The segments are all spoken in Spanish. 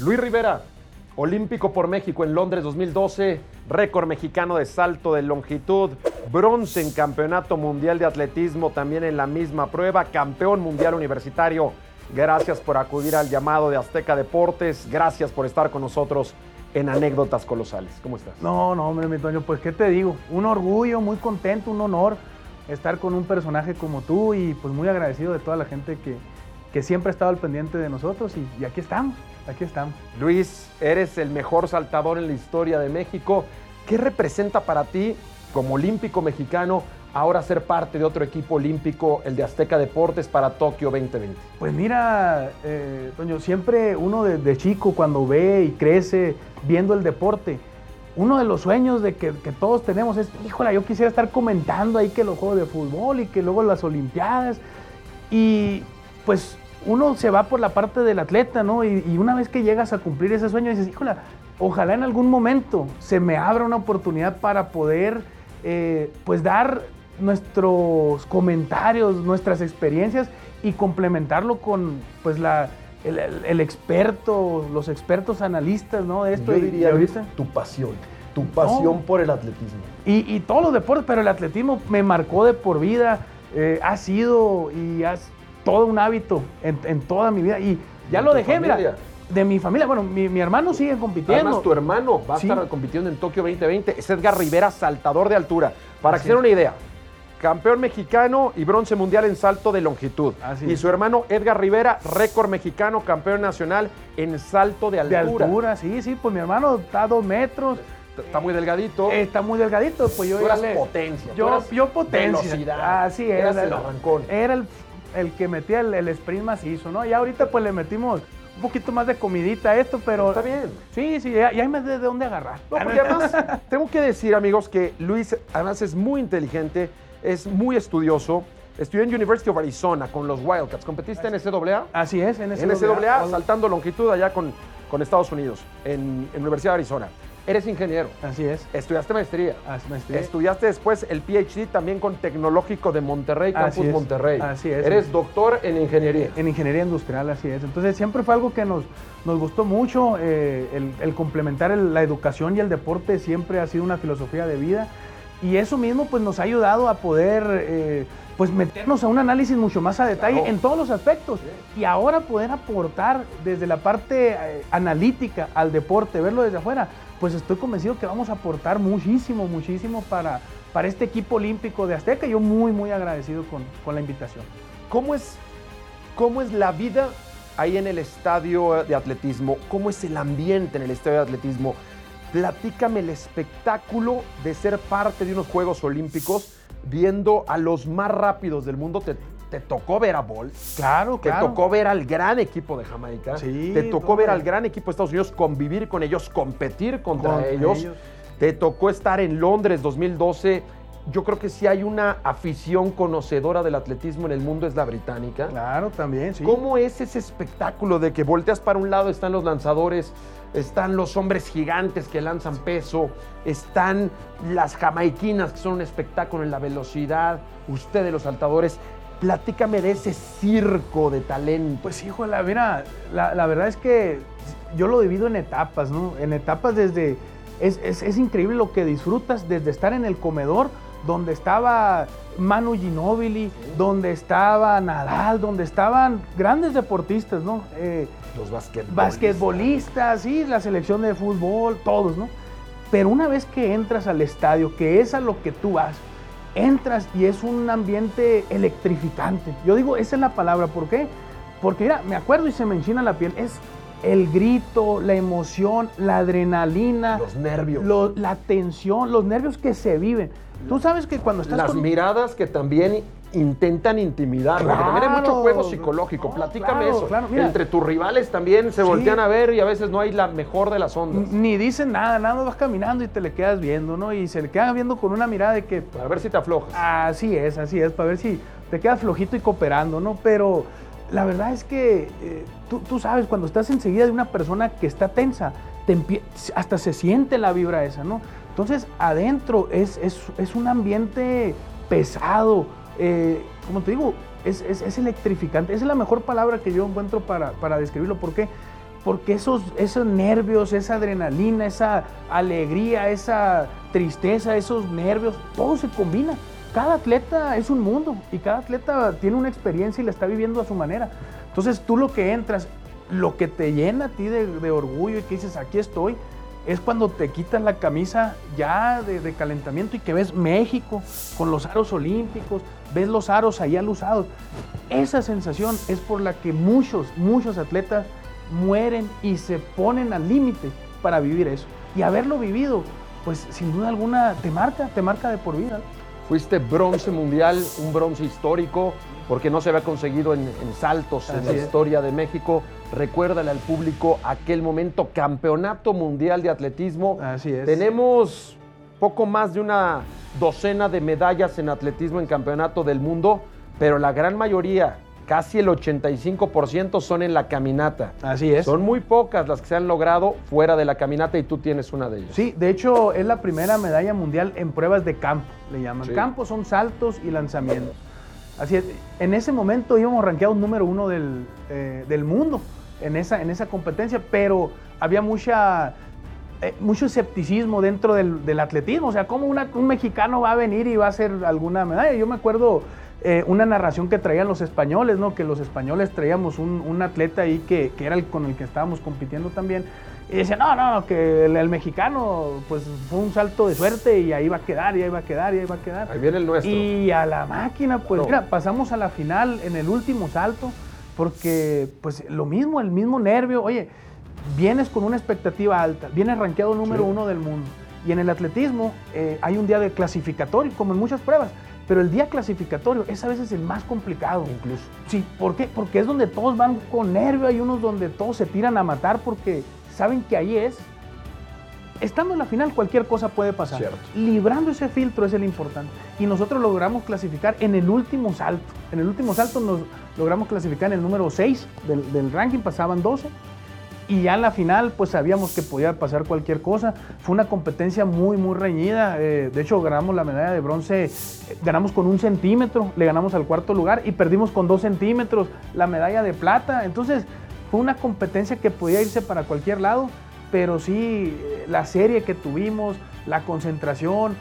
Luis Rivera, olímpico por México en Londres 2012, récord mexicano de salto de longitud, bronce en campeonato mundial de atletismo también en la misma prueba, campeón mundial universitario. Gracias por acudir al llamado de Azteca Deportes, gracias por estar con nosotros en Anécdotas Colosales. ¿Cómo estás? No, no, hombre, mi Toño, pues qué te digo, un orgullo, muy contento, un honor estar con un personaje como tú y pues muy agradecido de toda la gente que, que siempre ha estado al pendiente de nosotros y, y aquí estamos, aquí estamos. Luis, eres el mejor saltador en la historia de México. ¿Qué representa para ti, como olímpico mexicano, ahora ser parte de otro equipo olímpico, el de Azteca Deportes, para Tokio 2020? Pues mira, eh, Toño, siempre uno desde chico cuando ve y crece viendo el deporte, uno de los sueños de que, que todos tenemos es, híjole, yo quisiera estar comentando ahí que los juegos de fútbol y que luego las Olimpiadas. Y pues uno se va por la parte del atleta, ¿no? Y, y una vez que llegas a cumplir ese sueño, dices, híjole, ojalá en algún momento se me abra una oportunidad para poder, eh, pues, dar nuestros comentarios, nuestras experiencias y complementarlo con, pues, la, el, el- el experto, los expertos analistas, ¿no? De esto. Yo diría, y ahorita- tu pasión, tu pasión No. por el atletismo. y, y todos los deportes, pero el atletismo me marcó de por vida, eh, ha sido y es todo un hábito en, en toda mi vida. Y ya ¿De lo dejé, familia? mira, de mi familia. Bueno, mi, mi hermano sigue compitiendo. Además, tu hermano va a Sí. estar compitiendo en Tokio 2020. Es Edgar Rivera, saltador de altura. Para Así que se den una idea, campeón mexicano y bronce mundial en salto de longitud. Así y su hermano Edgar Rivera, récord mexicano, campeón nacional en salto de de altura. altura, sí, sí, pues mi hermano está a dos metros, Está muy delgadito. está muy delgadito, pues yo Tú eras le- potencia, tú Yo, eras yo potencia. velocidad, Así eras era. el arrancón. Era el, el que metía el, el sprint macizo, ¿no? Y ahorita pues le metimos un poquito más de comidita a esto, pero... Está bien. Sí, sí, ya, ya hay más de, de dónde agarrar. No, porque además tengo que decir, amigos, que Luis además es muy inteligente, es muy estudioso. Estudió en University of Arizona con los Wildcats. ¿Competiste en NCAA? Así es, en NCAA, saltando longitud allá con, con Estados Unidos, en, en Universidad de Arizona. Eres ingeniero, Así es. estudiaste maestría. Así maestría. Estudiaste después el PhD también con Tecnológico de Monterrey, Campus Monterrey. así es. Eres doctor en ingeniería. En ingeniería industrial, así es. Entonces siempre fue algo que nos, nos gustó mucho, eh, el, el complementar el- la educación y el deporte siempre ha sido una filosofía de vida y eso mismo pues nos ha ayudado a poder eh, pues meternos a un análisis mucho más a detalle Claro. en todos los aspectos y ahora poder aportar desde la parte eh, analítica al deporte, verlo desde afuera, pues estoy convencido que vamos a aportar muchísimo, muchísimo para, para este equipo olímpico de Azteca yo muy, muy agradecido con, con la invitación. ¿Cómo es, ¿Cómo es la vida ahí en el estadio de atletismo? ¿Cómo es el ambiente en el estadio de atletismo? Platícame el espectáculo de ser parte de unos Juegos Olímpicos viendo a los más rápidos del mundo. ¿Te, te tocó ver a Bolt? Claro, Te tocó ver al gran equipo de Jamaica. Sí, te tocó ver al gran equipo de Estados Unidos, convivir con ellos, competir contra Contra ellos. ellos. Te tocó estar en Londres 2012. Yo creo que si hay una afición conocedora del atletismo en el mundo es la británica. Claro, también, sí. ¿Cómo es ese espectáculo de que volteas para un lado, están los lanzadores, están los hombres gigantes que lanzan peso, están las jamaiquinas que son un espectáculo en la velocidad, ustedes los saltadores? Platícame de ese circo de talento. Pues híjole, mira, la, la verdad es que yo lo divido en etapas, ¿no? En etapas desde... Es, es- es increíble lo que disfrutas desde estar en el comedor, donde estaba Manu Ginóbili, donde estaba Nadal, donde estaban grandes deportistas, ¿no? Eh, los basquetbolistas. basquetbolistas, sí, la selección de fútbol, todos, ¿no? Pero una vez que entras al estadio, que es a lo que tú vas, entras y es un ambiente electrificante. Yo digo, esa es la palabra, ¿por qué? Porque mira, me acuerdo y se me enchina la piel, es el grito, la emoción, la adrenalina, Los nervios. lo- la tensión, los nervios que se viven. Tú sabes que cuando estás Las con... miradas que también intentan intimidar, porque también hay mucho juego psicológico. No, Platícame claro, eso. claro. Entre tus rivales también se Sí. voltean a ver y a veces no hay la mejor de las ondas. Ni dicen nada, nada más vas caminando y te le quedas viendo, ¿no? Y se le quedan viendo con una mirada de que Para ver si te aflojas. Así es, así es, para ver si te quedas flojito y cooperando, ¿no? Pero la verdad es que eh, tú, tú sabes, cuando estás enseguida de una persona que está tensa, te hasta se siente la vibra esa, ¿no? Entonces, adentro es, es- es un ambiente pesado, eh, como te digo, es, es- electrificante. Esa es la mejor palabra que yo encuentro para, para describirlo. ¿Por qué? porque esos, esos nervios, esa adrenalina, esa alegría, esa tristeza, esos nervios, todo se combina. Cada atleta es un mundo y cada atleta tiene una experiencia y la está viviendo a su manera. Entonces tú lo que entras, lo que te llena a ti de orgullo y que dices, aquí estoy, es cuando te quitas la camisa ya de, calentamiento y que ves México con los aros olímpicos, ves los aros ahí alusados. Esa sensación es por la que muchos, muchos atletas mueren y se ponen al límite para vivir eso. Y haberlo vivido, pues sin duda alguna te marca, te marca de por vida. Fuiste bronce mundial, un bronce histórico, porque no se había conseguido en, saltos en la historia de México. Recuérdale al público aquel momento, campeonato mundial de atletismo. Así es. Tenemos poco más de una docena de medallas en atletismo en campeonato del mundo, pero la gran mayoría, casi el 85% son en la caminata. Así es. Son muy pocas las que se han logrado fuera de la caminata y tú tienes una de ellas. Sí, de hecho es la primera medalla mundial en pruebas de campo, le llaman. Campo son saltos y lanzamientos. Así es, en ese momento íbamos rankeados número uno del, eh, del mundo en esa, en esa competencia, pero había mucha, eh, mucho escepticismo dentro del, atletismo. O sea, ¿cómo un mexicano va a venir y va a hacer alguna medalla? Yo me acuerdo eh, una narración que traían los españoles, ¿no? Que los españoles traíamos un, atleta ahí que, era el con el que estábamos compitiendo también. Y decían, no, no, que el, mexicano, pues fue un salto de suerte y ahí va a quedar, y ahí va a quedar, y ahí va a quedar. Ahí viene el nuestro. Y a la máquina, pues mira, pasamos a la final en el último salto porque pues lo mismo, el mismo nervio, oye, vienes con una expectativa alta, vienes rankeado número uno del mundo. Y en el atletismo eh, hay un día de clasificatorio, como en muchas pruebas, pero el día clasificatorio es a veces el más complicado. Incluso. Sí, ¿por qué? Porque es donde todos van con nervio, hay unos donde todos se tiran a matar porque saben que ahí es. Estando en la final cualquier cosa puede pasar. Cierto. Librando ese filtro es el importante. Y nosotros logramos clasificar en el último salto. En el último salto nos logramos clasificar en el número 6 del, ranking, pasaban 12. Y ya en la final, pues sabíamos que podía pasar cualquier cosa. Fue una competencia muy, muy reñida. Eh, de hecho, ganamos la medalla de bronce, eh, ganamos con un centímetro, le ganamos al cuarto lugar y perdimos con dos centímetros la medalla de plata. Entonces, fue una competencia que podía irse para cualquier lado, pero sí, eh, la serie que tuvimos, la concentración,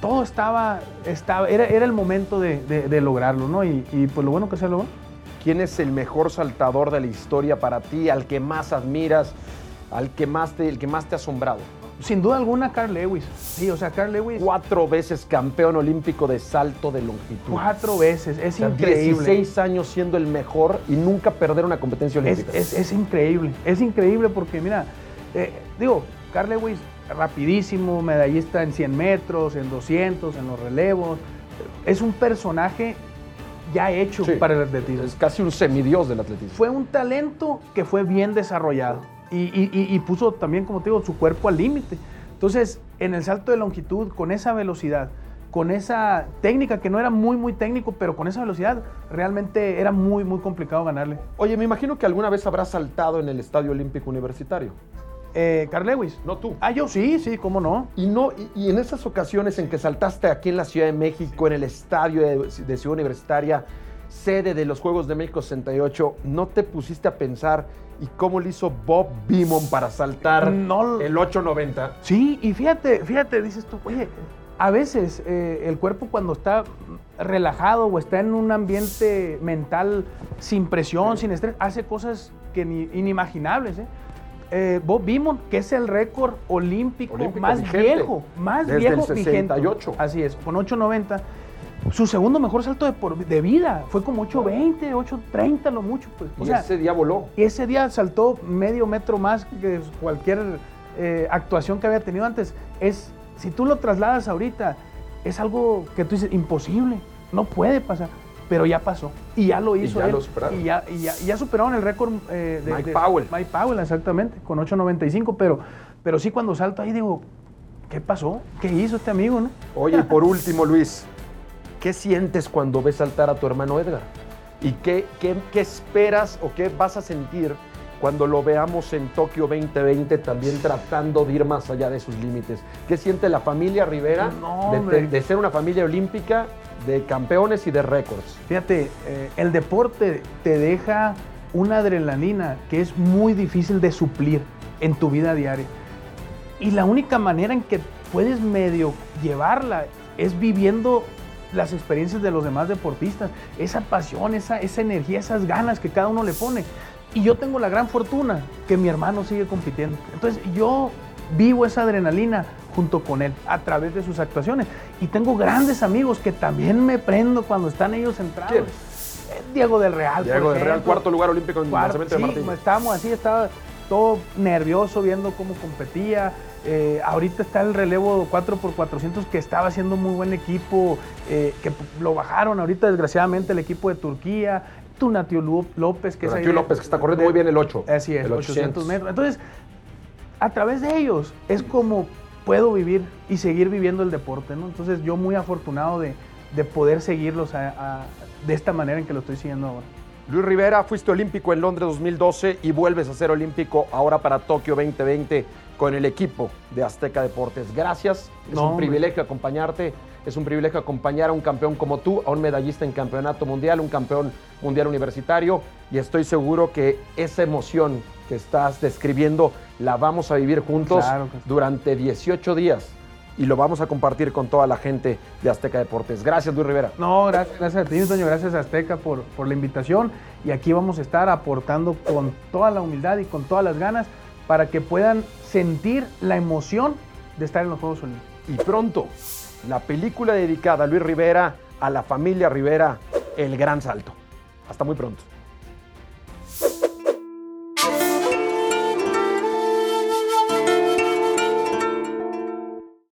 todo estaba, estaba era, era el momento de, lograrlo, ¿no? Y, y, pues lo bueno que se logró. ¿Quién es el mejor saltador de la historia para ti, al que más admiras, al que más te, el que más te ha asombrado? Sin duda alguna, Carl Lewis. Sí, o sea, Carl Lewis. Cuatro veces campeón olímpico de salto de longitud. Cuatro veces, es increíble. 16 años siendo el mejor y nunca perder una competencia olímpica. Es, increíble, es increíble porque, mira, eh, digo, Carl Lewis, rapidísimo, medallista en 100 metros, en 200, en los relevos. Es un personaje ya hecho para el atletismo. Es casi un semidios del atletismo. Fue un talento que fue bien desarrollado y, puso también, como te digo, su cuerpo al límite. Entonces, en el salto de longitud, con esa velocidad, con esa técnica que no era muy, muy técnico, pero con esa velocidad realmente era muy, muy complicado ganarle. Oye, me imagino que alguna vez habrás saltado en el Estadio Olímpico Universitario. Eh, Carl Lewis. No tú. Ah, yo sí, sí, cómo no. Y no y, en esas ocasiones en que saltaste aquí en la Ciudad de México, en el estadio de, Ciudad Universitaria, sede de los Juegos de México 68, ¿no te pusiste a pensar y cómo le hizo Bob Beamon para saltar el 890? Sí, y fíjate, fíjate, dices tú, oye, a veces eh, el cuerpo cuando está relajado o está en un ambiente mental sin presión, sin estrés, hace cosas que ni, inimaginables, ¿eh? Eh, Bob Beamon, que es el récord olímpico, más viejo, más viejo el 68. Así es, con 8.90. Su segundo mejor salto de, de vida fue como 8.20, 8.30 lo mucho. Pues. y ese día voló. Y ese día saltó medio metro más que cualquier eh, actuación que había tenido antes. Es, si tú lo trasladas ahorita, es algo que tú dices, imposible, no puede pasar pero ya pasó. Y ya lo hizo. Y ya él, lo superaron. Y ya, y ya, superaron el récord eh, de Mike Powell. Mike Powell, exactamente, con 8.95. Pero, pero sí, cuando salto ahí digo, ¿qué pasó? ¿Qué hizo este amigo? No? Oye, y por último, Luis, ¿qué sientes cuando ves saltar a tu hermano Edgar? ¿Y qué, qué, qué esperas o qué vas a sentir cuando lo veamos en Tokio 2020 también tratando de ir más allá de sus límites. ¿Qué siente la familia Rivera de, ser una familia olímpica de campeones y de récords? Fíjate, eh, el deporte te deja una adrenalina que es muy difícil de suplir en tu vida diaria. Y la única manera en que puedes medio llevarla es viviendo las experiencias de los demás deportistas, esa pasión, esa, esa energía, esas ganas que cada uno le pone. Y yo tengo la gran fortuna que mi hermano sigue compitiendo. Entonces yo vivo esa adrenalina junto con él a través de sus actuaciones. Y tengo grandes amigos que también me prendo cuando están ellos centrados. ¿Quién? Eh, Diego del Real. Diego del Real, cuarto lugar olímpico en Cuarto, lanzamiento de sí, martillo. estábamos así, estaba todo nervioso viendo cómo competía. Eh, ahorita está el relevo 4x400 que estaba haciendo muy buen equipo, eh, que lo bajaron ahorita desgraciadamente el equipo de Turquía. Tunatio López, que es Donatio de- López, que está corriendo muy bien el 8. Así es, el 800 metros. Entonces, a través de ellos es como puedo vivir y seguir viviendo el deporte, ¿no? Entonces, yo muy afortunado de, de poder seguirlos a- a- de esta manera en que lo estoy siguiendo ahora. Luis Rivera, fuiste olímpico en Londres 2012 y vuelves a ser olímpico ahora para Tokio 2020 con el equipo de Azteca Deportes. Gracias, es No, un hombre. privilegio acompañarte, es un privilegio acompañar a un campeón como tú, a un medallista en campeonato mundial, un campeón mundial universitario y estoy seguro que esa emoción que estás describiendo la vamos a vivir juntos Claro que sí. durante 18 días y lo vamos a compartir con toda la gente de Azteca Deportes. Gracias, Luis Rivera. No, gracias, gracias a ti, Toño, gracias a Azteca por, por la invitación y aquí vamos a estar aportando con toda la humildad y con todas las ganas para que puedan sentir la emoción de estar en los Juegos Olímpicos. Y pronto, la película dedicada a Luis Rivera, a la familia Rivera, El Gran Salto. Hasta muy pronto.